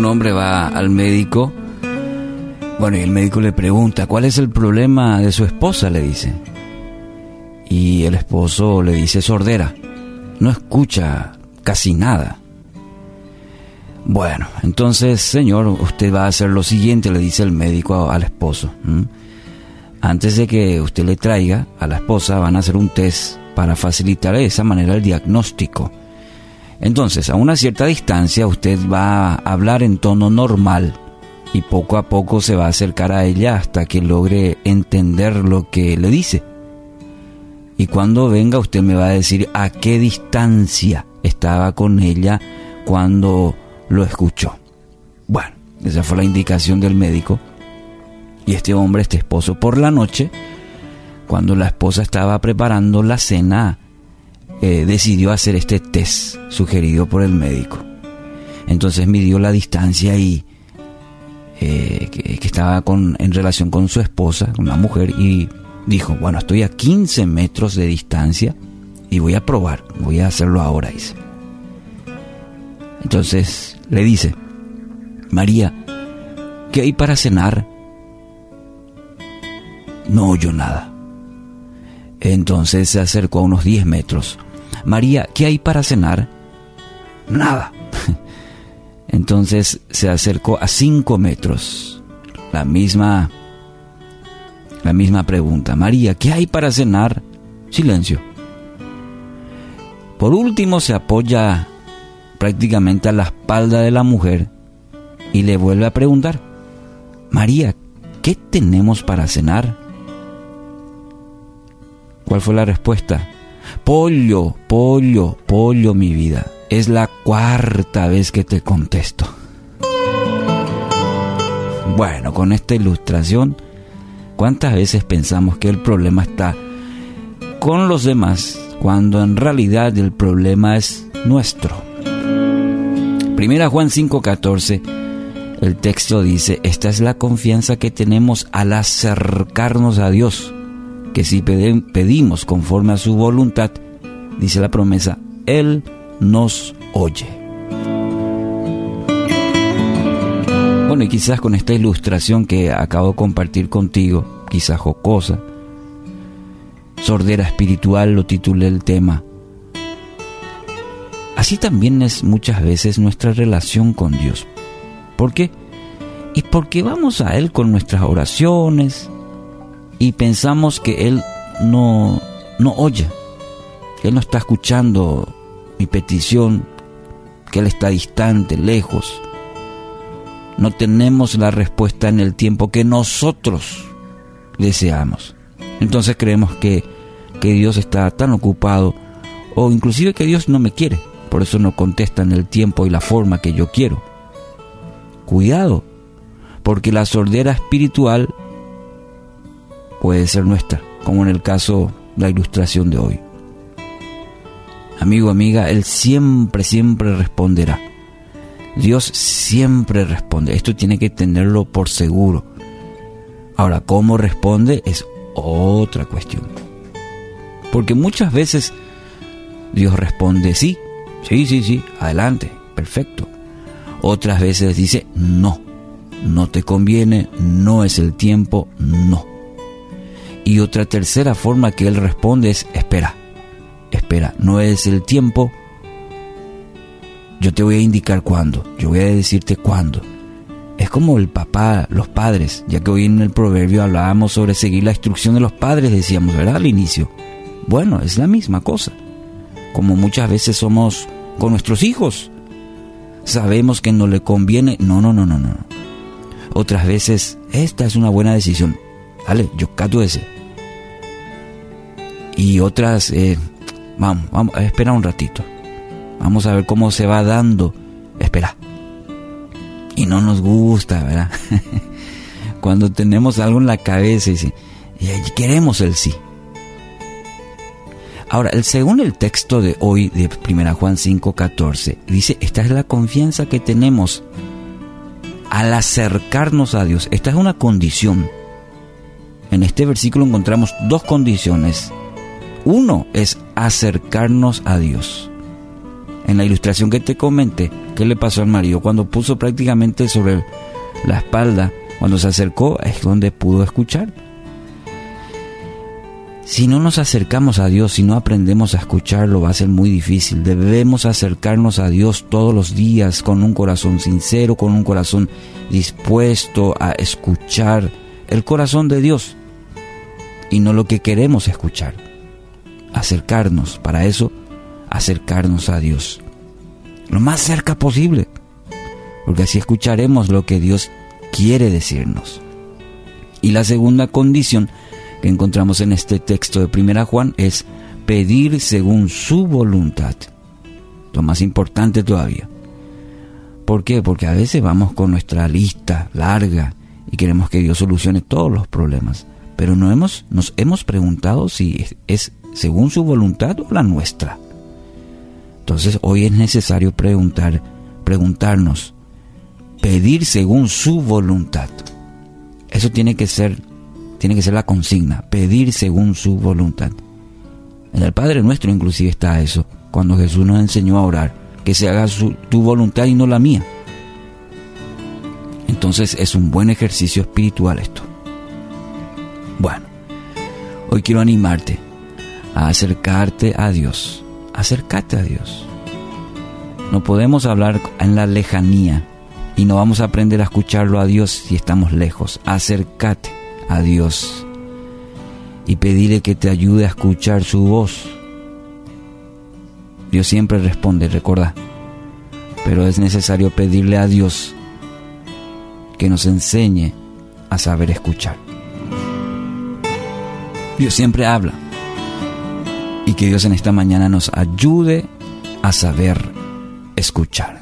un hombre va al médico, bueno, y el médico le pregunta, ¿cuál es el problema de su esposa? Le dice. Y el esposo le dice, sordera, no escucha casi nada. Bueno, entonces, señor, usted va a hacer lo siguiente, le dice el médico al esposo. Antes de que usted le traiga a la esposa, van a hacer un test para facilitar de esa manera el diagnóstico. Entonces, a una cierta distancia, usted va a hablar en tono normal y poco a poco se va a acercar a ella hasta que logre entender lo que le dice. Y cuando venga, usted me va a decir a qué distancia estaba con ella cuando lo escuchó. Bueno, esa fue la indicación del médico. Y este hombre, este esposo, por la noche, cuando la esposa estaba preparando la cena, eh, decidió hacer este test sugerido por el médico. Entonces midió la distancia y eh, que, estaba con, en relación con su esposa, la mujer, y dijo, bueno, estoy a 15 metros de distancia y voy a probar, voy a hacerlo ahora. Entonces le dice, María, ¿qué hay para cenar? No oyó nada. Entonces se acercó a unos 10 metros. María, ¿qué hay para cenar? Nada. Entonces se acercó a 5 metros. La misma la misma pregunta. María, ¿qué hay para cenar? Silencio. Por último se apoya prácticamente a la espalda de la mujer y le vuelve a preguntar, María, ¿qué tenemos para cenar? ¿Cuál fue la respuesta? Pollo, pollo, pollo, mi vida. Es la cuarta vez que te contesto. Bueno, con esta ilustración, ¿cuántas veces pensamos que el problema está con los demás cuando en realidad el problema es nuestro? Primera Juan 5:14, el texto dice, esta es la confianza que tenemos al acercarnos a Dios, que si pedimos conforme a su voluntad, dice la promesa, Él nos oye. Bueno, y quizás con esta ilustración que acabo de compartir contigo, quizás jocosa, sordera espiritual lo titulé el tema, Así también es muchas veces nuestra relación con Dios. ¿Por qué? Y porque vamos a Él con nuestras oraciones y pensamos que Él no, no oye, que Él no está escuchando mi petición, que Él está distante, lejos. No tenemos la respuesta en el tiempo que nosotros deseamos. Entonces creemos que, que Dios está tan ocupado o inclusive que Dios no me quiere. Por eso no contesta en el tiempo y la forma que yo quiero. Cuidado, porque la sordera espiritual puede ser nuestra, como en el caso de la ilustración de hoy. Amigo, amiga, Él siempre, siempre responderá. Dios siempre responde. Esto tiene que tenerlo por seguro. Ahora, cómo responde es otra cuestión. Porque muchas veces Dios responde sí, Sí, sí, sí, adelante, perfecto. Otras veces dice, no, no te conviene, no es el tiempo, no. Y otra tercera forma que él responde es, espera, espera, no es el tiempo, yo te voy a indicar cuándo, yo voy a decirte cuándo. Es como el papá, los padres, ya que hoy en el proverbio hablábamos sobre seguir la instrucción de los padres, decíamos, ¿verdad? Al inicio. Bueno, es la misma cosa como muchas veces somos con nuestros hijos. Sabemos que no le conviene. No, no, no, no, no. Otras veces, esta es una buena decisión. Yo cato ese. Y otras, eh, vamos, vamos, espera un ratito. Vamos a ver cómo se va dando. Espera. Y no nos gusta, ¿verdad? Cuando tenemos algo en la cabeza y, queremos el sí. Ahora, según el texto de hoy de 1 Juan 5:14, dice, esta es la confianza que tenemos al acercarnos a Dios. Esta es una condición. En este versículo encontramos dos condiciones. Uno es acercarnos a Dios. En la ilustración que te comenté, ¿qué le pasó al marido? Cuando puso prácticamente sobre la espalda, cuando se acercó, es donde pudo escuchar. Si no nos acercamos a Dios, si no aprendemos a escucharlo, va a ser muy difícil. Debemos acercarnos a Dios todos los días con un corazón sincero, con un corazón dispuesto a escuchar el corazón de Dios y no lo que queremos escuchar. Acercarnos, para eso, acercarnos a Dios. Lo más cerca posible, porque así escucharemos lo que Dios quiere decirnos. Y la segunda condición que encontramos en este texto de Primera Juan es pedir según su voluntad. Lo más importante todavía. ¿Por qué? Porque a veces vamos con nuestra lista larga y queremos que Dios solucione todos los problemas. Pero no hemos, nos hemos preguntado si es según su voluntad o la nuestra. Entonces hoy es necesario preguntar, preguntarnos, pedir según su voluntad. Eso tiene que ser, tiene que ser la consigna, pedir según su voluntad. En el Padre Nuestro inclusive está eso, cuando Jesús nos enseñó a orar, que se haga tu voluntad y no la mía. Entonces es un buen ejercicio espiritual esto. Bueno, hoy quiero animarte a acercarte a Dios. Acércate a Dios. No podemos hablar en la lejanía y no vamos a aprender a escucharlo a Dios si estamos lejos. Acércate a Dios y pedirle que te ayude a escuchar su voz. Dios siempre responde, recuerda. Pero es necesario pedirle a Dios que nos enseñe a saber escuchar. Dios siempre habla y que Dios en esta mañana nos ayude a saber escuchar.